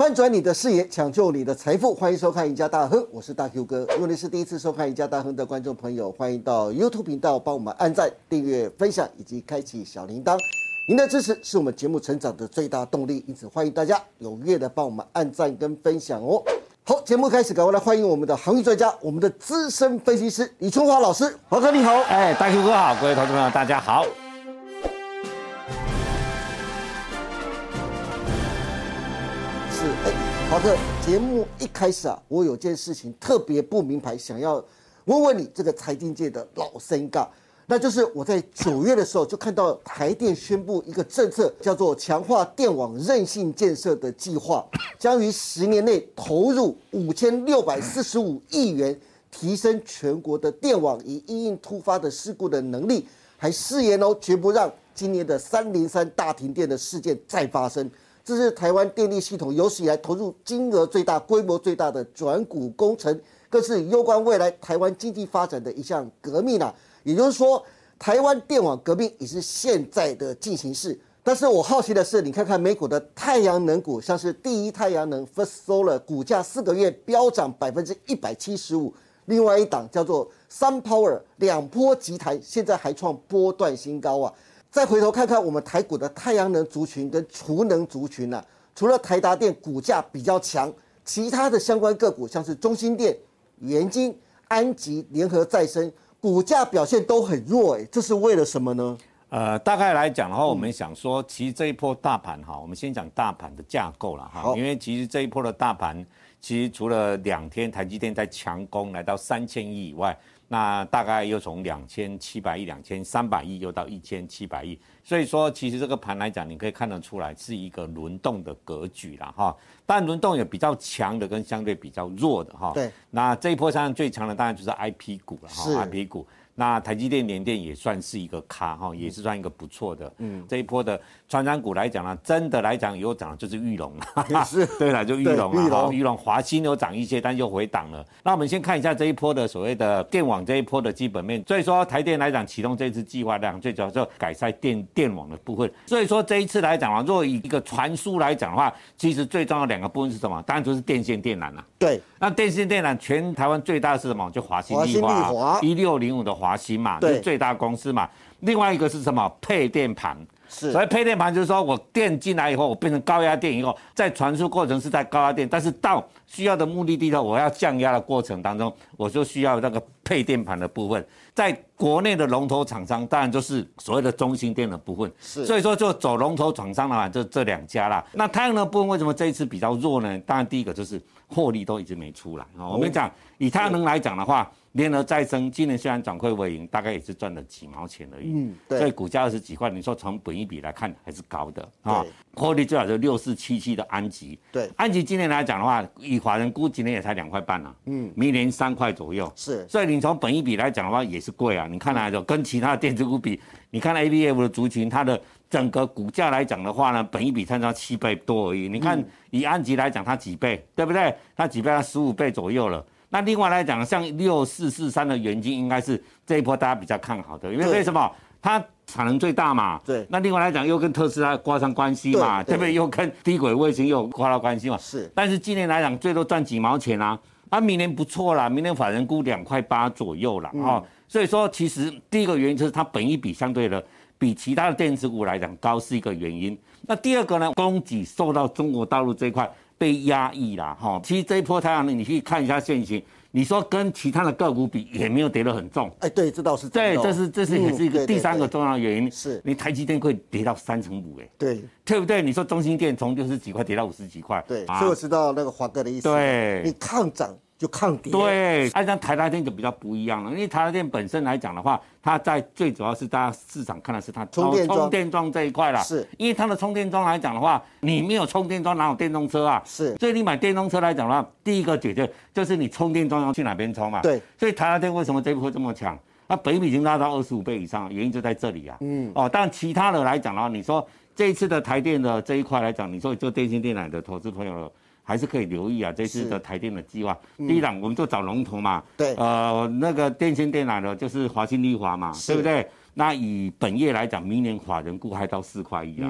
翻转你的视野，抢救你的财富，欢迎收看《赢家大亨》，我是大 Q 哥。如果你是第一次收看《赢家大亨》的观众朋友，欢迎到 YouTube 频道帮我们按赞、订阅、分享以及开启小铃铛。您的支持是我们节目成长的最大动力，因此欢迎大家踊跃的帮我们按赞跟分享哦。好，节目开始，赶快来欢迎我们的航运专家，我们的资深分析师李春华老师。华哥你好，哎，大 Q 哥好，各位投资朋友大家好。哎，华哥，节目一开始啊，我有件事情特别不明白，想要问问你这个财经界的老生尬，那就是我在九月的时候就看到台电宣布一个政策，叫做强化电网韧性建设的计划，将于十年内投入五千六百四十五亿元，提升全国的电网以应应突发的事故的能力，还誓言哦，绝不让今年的三零三大停电的事件再发生。这是台湾电力系统有史以来投入金额最大、规模最大的转股工程，更是攸关未来台湾经济发展的一项革命啊！也就是说，台湾电网革命也是现在的进行式。但是我好奇的是，你看看美股的太阳能股，像是第一太阳能 First Solar，股价四个月飙涨百分之一百七十五；另外一档叫做 Sun Power，两波急台，现在还创波段新高啊！再回头看看我们台股的太阳能族群跟储能族群呢，除了台达电股价比较强，其他的相关个股像是中心电、元晶、安吉、联合再生，股价表现都很弱，哎，这是为了什么呢？呃，大概来讲的话，我们想说，其实这一波大盘哈，我们先讲大盘的架构了哈，因为其实这一波的大盘，其实除了两天台积电在强攻来到三千亿以外。那大概又从两千七百亿、两千三百亿又到一千七百亿，所以说其实这个盘来讲，你可以看得出来是一个轮动的格局了哈。但轮动有比较强的跟相对比较弱的哈。对。那这一波上最强的当然就是 I P 股了哈，I P 股。那台积电、联电也算是一个咖哈，也是算一个不错的。嗯，这一波的传染股来讲呢，真的来讲有涨的就是玉龙 了。是，对了，就玉龙啊，好，玉龙、华兴有涨一些，但又回档了。那我们先看一下这一波的所谓的电网这一波的基本面。所以说台电来讲启动这次计划量，最主要就改善电电网的部分。所以说这一次来讲啊，若以一个传输来讲的话，其实最重要两个部分是什么？当然就是电线电缆了。对。那电线电缆全台湾最大的是什么？就华兴力华一六零五的华兴嘛，是最大公司嘛。另外一个是什么？配电盘。是。所以配电盘就是说我电进来以后，我变成高压电以后，在传输过程是在高压电，但是到需要的目的地的，我要降压的过程当中，我就需要那个配电盘的部分。在国内的龙头厂商，当然就是所谓的中心电的部分。是。所以说就走龙头厂商的话，就这两家啦。那太阳能部分为什么这一次比较弱呢？当然第一个就是。获利都一直没出来啊！我们讲以太阳能来讲的话，联合再生今年虽然转亏为盈，大概也是赚了几毛钱而已。嗯，对。所以股价二十几块，你说从本一比来看还是高的啊。获利最好是六四七七的安吉。对。安吉今年来讲的话，以华人估今年也才两块半啊。嗯。明年三块左右。是。所以你从本一比来讲的话，也是贵啊。你看来就跟其他的电子股比，你看 A B F 的族群，它的。整个股价来讲的话呢，本一比参差七倍多而已。你看以安吉来讲，它几倍，对不对？它几倍？它十五倍左右了。那另外来讲，像六四四三的元金，应该是这一波大家比较看好的，因为为什么？它产能最大嘛。对。那另外来讲，又跟特斯拉挂上关系嘛，对不对？又跟低轨卫星又挂上关系嘛。是。但是今年来讲，最多赚几毛钱啊？啊，明年不错啦，明年法人估两块八左右了啊。所以说，其实第一个原因就是它本一比相对的。比其他的电子股来讲高是一个原因。那第二个呢？供给受到中国大陆这一块被压抑了哈。其实这一波太阳能，你可以看一下现形。你说跟其他的个股比，也没有跌得很重。哎，对，这倒是对，这是这是也是一个第三个重要原因。是你台积电会跌到三成五哎。对，对不对？你说中心电从六十几块跌到五十几块。对，所以我知道那个华哥的意思。对，你抗涨。就抗跌。对，按照台达电就比较不一样了，因为台达电本身来讲的话，它在最主要是大家市场看的是它充电充电桩这一块啦。是，因为它的充电桩来讲的话，你没有充电桩哪有电动车啊？是，所以你买电动车来讲的话，第一个解决就是你充电桩要去哪边充嘛。对，所以台达电为什么这一波这么强？那北米已经拉到二十五倍以上，原因就在这里啊。嗯。哦，但其他的来讲的话，你说这一次的台电的这一块来讲，你说做电信电缆的投资朋友。还是可以留意啊，这次的台电的计划。第一档我们就找龙头嘛，对，呃，那个电信电缆的，就是华新丽华嘛，对不对？那以本业来讲，明年法人估还到四块一啊。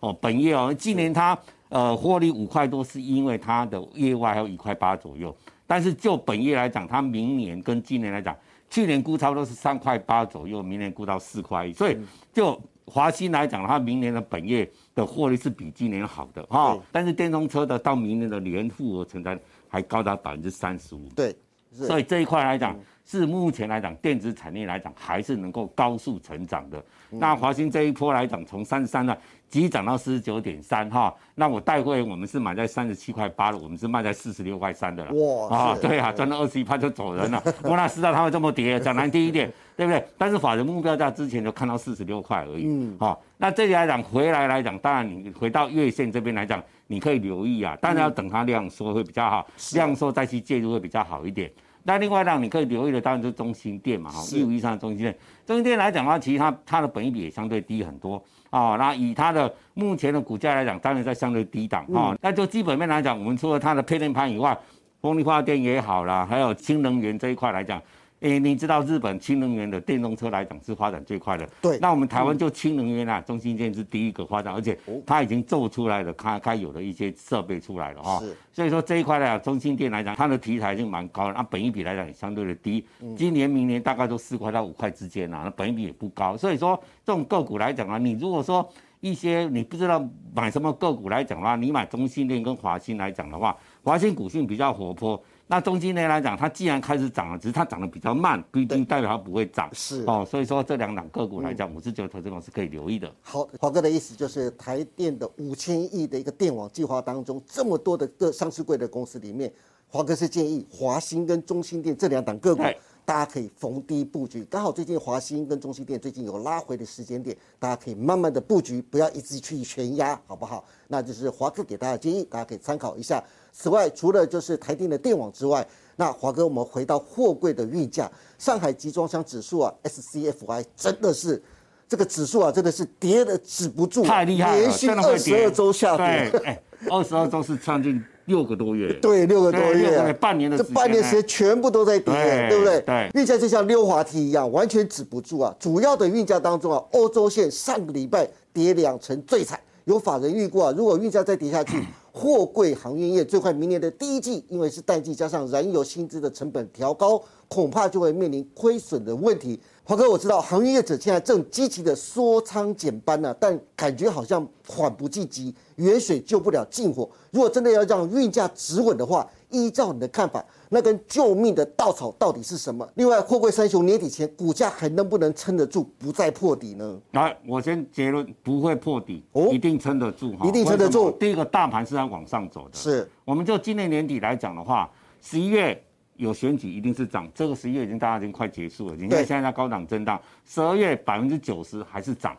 哦，本业哦，今年它呃，获利五块多，是因为它的业外还有一块八左右。但是就本业来讲，它明年跟今年来讲，去年估差不多是三块八左右，明年估到四块一。所以就华新来讲，它明年的本业的获利是比今年好的哈。但是电动车的到明年的年复合成长还高达百分之三十五。对，所以这一块来讲，是目前来讲电子产业来讲还是能够高速成长的。那华兴这一波来讲，从三十三呢。急涨到四十九点三哈，那我带会我们是买在三十七块八的，我们是卖在四十六块三的了。哇啊，对啊，赚了二十一趴就走人了。我哪知道它会这么跌？讲难听一点，对不对？但是法人目标价之前就看到四十六块而已。嗯，好，那这里来讲回来来讲，当然你回到月线这边来讲，你可以留意啊，当然要等它量缩会比较好，量缩再去介入会比较好一点。那另外让你可以留意的当然就是中心店嘛，哈，一五一三的中心店。中心店来讲的话，其实它它的本益比也相对低很多。哦，那以它的目前的股价来讲，当然在相对低档哦。那就基本面来讲，我们除了它的配电盘以外，风力发电也好啦，还有新能源这一块来讲。诶，你知道日本氢能源的电动车来讲是发展最快的。对。那我们台湾就氢能源啊，中心电是第一个发展，而且它已经做出来了，它该有的一些设备出来了哈。是。所以说这一块呢，中心电来讲，它的题材就蛮高的，那本益比来讲也相对的低。今年、明年大概都四块到五块之间啊，那本益比也不高。所以说这种个股来讲啊，你如果说一些你不知道买什么个股来讲的话，你买中心电跟华兴来讲的话，华兴股性比较活泼。那中期呢来讲，它既然开始涨了，只是它涨得比较慢，不一定代表它不会涨。是哦，所以说这两档个股来讲，我是觉得投资者是可以留意的。好，华哥的意思就是台电的五千亿的一个电网计划当中，这么多的个上市贵的公司里面，华哥是建议华兴跟中心电这两档个股。大家可以逢低布局，刚好最近华兴跟中心店最近有拉回的时间点，大家可以慢慢的布局，不要一直去全压，好不好？那就是华哥给大家建议，大家可以参考一下。此外，除了就是台电的电网之外，那华哥我们回到货柜的运价，上海集装箱指数啊，SCFI 真的是这个指数啊，真的是跌的止不住，太厉害了，连续二十二周下跌，哎，二十二周是将近。六个多月，对，六个多月，半年的这半年时间全部都在跌，对不对？对，运价就像溜滑梯一样，完全止不住啊！主要的运价当中啊，欧洲线上个礼拜跌两成最惨，有法人预估啊，如果运价再跌下去，货柜航运业最快明年的第一季，因为是淡季，加上燃油薪资的成本调高，恐怕就会面临亏损的问题。华哥，我知道航运业者现在正积极的缩仓减班呢，但感觉好像缓不济急，远水救不了近火。如果真的要让运价止稳的话，依照你的看法，那根救命的稻草到底是什么？另外，货柜三雄年底前股价还能不能撑得住，不再破底呢？来，我先结论，不会破底，哦，一定撑得住，一定撑得住。第一个，大盘是在往上走的，是。我们就今年年底来讲的话，十一月。有选举一定是涨，这个十一月已经大家已经快结束了，你看现在在高档震荡，十二月百分之九十还是涨，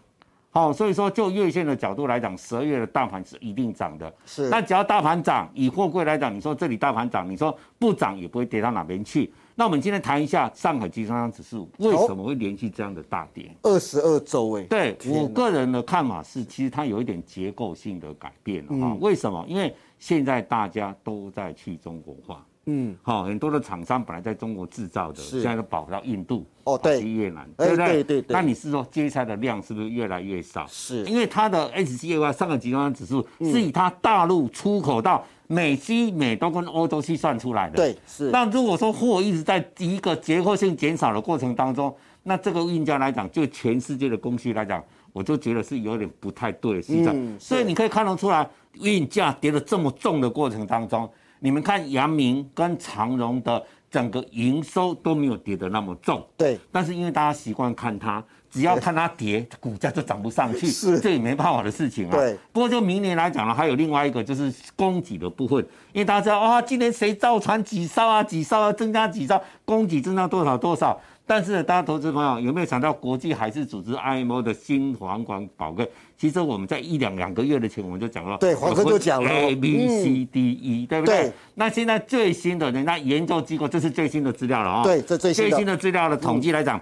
好，所以说就月线的角度来讲，十二月的大盘是一定涨的，是。那只要大盘涨，以货柜来讲，你说这里大盘涨，你说不涨也不会跌到哪边去。那我们今天谈一下上海集装箱指数为什么会连续这样的大跌？二十二周哎，对我个人的看法是，其实它有一点结构性的改变了哈。为什么？因为现在大家都在去中国化。嗯，好，很多的厂商本来在中国制造的，现在都跑到印度，哦，对，去越南，对不对？对对对。那你是说接下来的量是不是越来越少？是，因为它的 A 上个集装箱指数是以它大陆出口到美西、美东跟欧洲去算出来的。对，是。那如果说货一直在一个结构性减少的过程当中，那这个运价来讲，就全世界的供需来讲，我就觉得是有点不太对，是这样。所以你可以看得出来，运价跌得这么重的过程当中。你们看，阳明跟长荣的整个营收都没有跌得那么重，对。但是因为大家习惯看它，只要看它跌，股价就涨不上去，是，这也没办法的事情啊。对。不过就明年来讲呢，还有另外一个就是供给的部分，因为大家知道啊，今年谁造船几艘啊，几艘啊增加几艘，供给增加多少多少。但是，大家投资朋友有没有想到，国际海事组织 IMO 的新航管宝贵？其实我们在一两两个月的前，我们就讲了，对，黄哥就讲了 A B C D E，对不对？那现在最新的人家研究机构，这是最新的资料了啊。对，这最新最新的资料的统计来讲，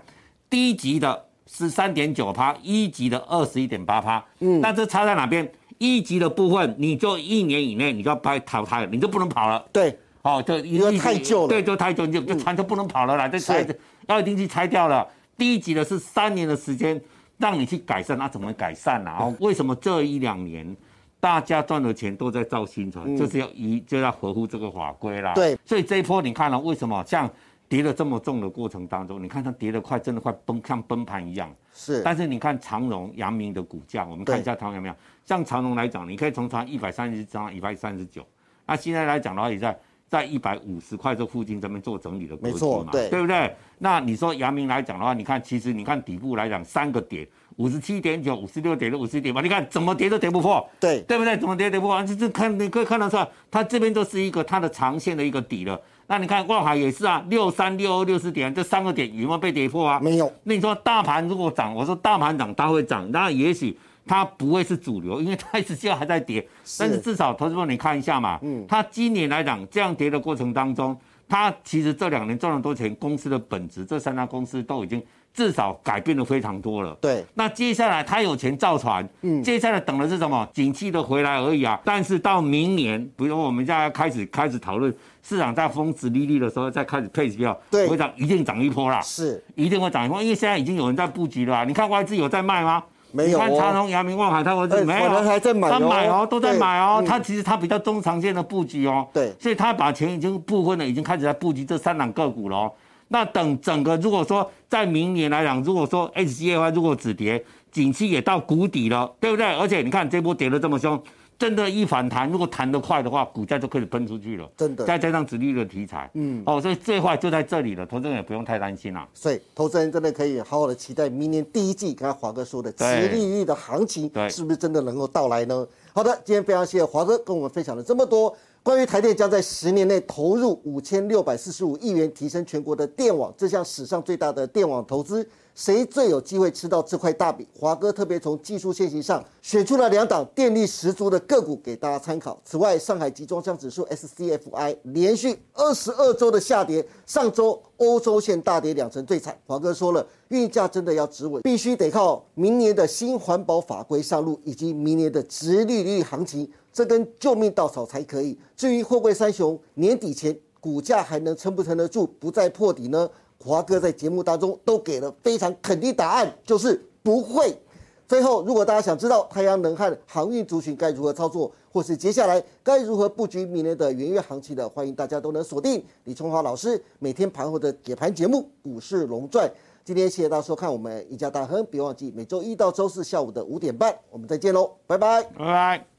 低级的十三点九趴，一级的二十一点八趴。嗯，那这差在哪边？一级的部分，你就一年以内你就要被淘汰了，你就不能跑了。对，哦，就因为太旧了，对，就太旧，就就船就不能跑了啦，这拆。要一定去拆掉了。第一级的是三年的时间让你去改善，那怎么改善呢？哦，为什么这一两年大家赚的钱都在造新船，就是要一就要合乎这个法规啦。对，所以这一波你看了为什么像跌了这么重的过程当中，你看它跌得快，真的快崩，像崩盘一样。是，但是你看长荣、阳明的股价，我们看一下长荣有没有？像长荣来讲，你可以从它一百三十涨到一百三十九，那现在来讲的话，也在在一百五十块这附近这边做整理的格局嘛，对，对不对？那你说阳明来讲的话，你看其实你看底部来讲三个点。五十七点九，五十六点六，五十点八，你看怎么跌都跌不破，对对不对？怎么跌跌不破？这这看你可以看得出来，它这边就是一个它的长线的一个底了。那你看万海也是啊，六三六二六十点，这三个点有没有被跌破啊？没有。那你说大盘如果涨，我说大盘涨它会涨，那也许它不会是主流，因为它一直现在还在跌。但是至少投资者你看一下嘛，嗯，它今年来讲这样跌的过程当中，它其实这两年赚了多钱，公司的本质，这三家公司都已经。至少改变的非常多了。对，那接下来它有钱造船，嗯，接下来等的是什么？景气的回来而已啊。但是到明年，比如我们现在开始开始讨论市场在峰值利率的时候，再开始配票，对，会涨，一定涨一波啦。是，一定会涨一波，因为现在已经有人在布局了。你看外资有在卖吗？没有。你看长隆、阳明、望海，他外资没有，还在买，他买哦，都在买哦。他其实他比较中长线的布局哦。对，所以他把钱已经部分的，已经开始在布局这三档个股了。那等整个如果说在明年来讲，如果说 H C A 如果止跌，景气也到谷底了，对不对？而且你看这波跌得这么凶，真的，一反弹，如果弹得快的话，股价就可以喷出去了。真的，再加上殖利的题材，嗯，哦，所以最坏就在这里了，投资人也不用太担心了。所以投资人真的可以好好的期待明年第一季，刚才华哥说的殖利率的行情，是不是真的能够到来呢？好的，今天非常谢谢华哥跟我们分享了这么多。关于台电将在十年内投入五千六百四十五亿元提升全国的电网，这项史上最大的电网投资，谁最有机会吃到这块大饼？华哥特别从技术线型上选出了两档电力十足的个股给大家参考。此外，上海集装箱指数 SCFI 连续二十二周的下跌，上周欧洲线大跌两成最惨。华哥说了，运价真的要止稳，必须得靠明年的新环保法规上路，以及明年的直利率行情。这根救命稻草才可以。至于货柜三雄年底前股价还能撑不撑得住，不再破底呢？华哥在节目当中都给了非常肯定答案，就是不会。最后，如果大家想知道太阳能和航运族群该如何操作，或是接下来该如何布局明年的元月行情的，欢迎大家都能锁定李春华老师每天盘后的解盘节目《股市龙传》。今天谢谢大家收看我们一家大亨，别忘记每周一到周四下午的五点半，我们再见喽，拜拜，拜拜。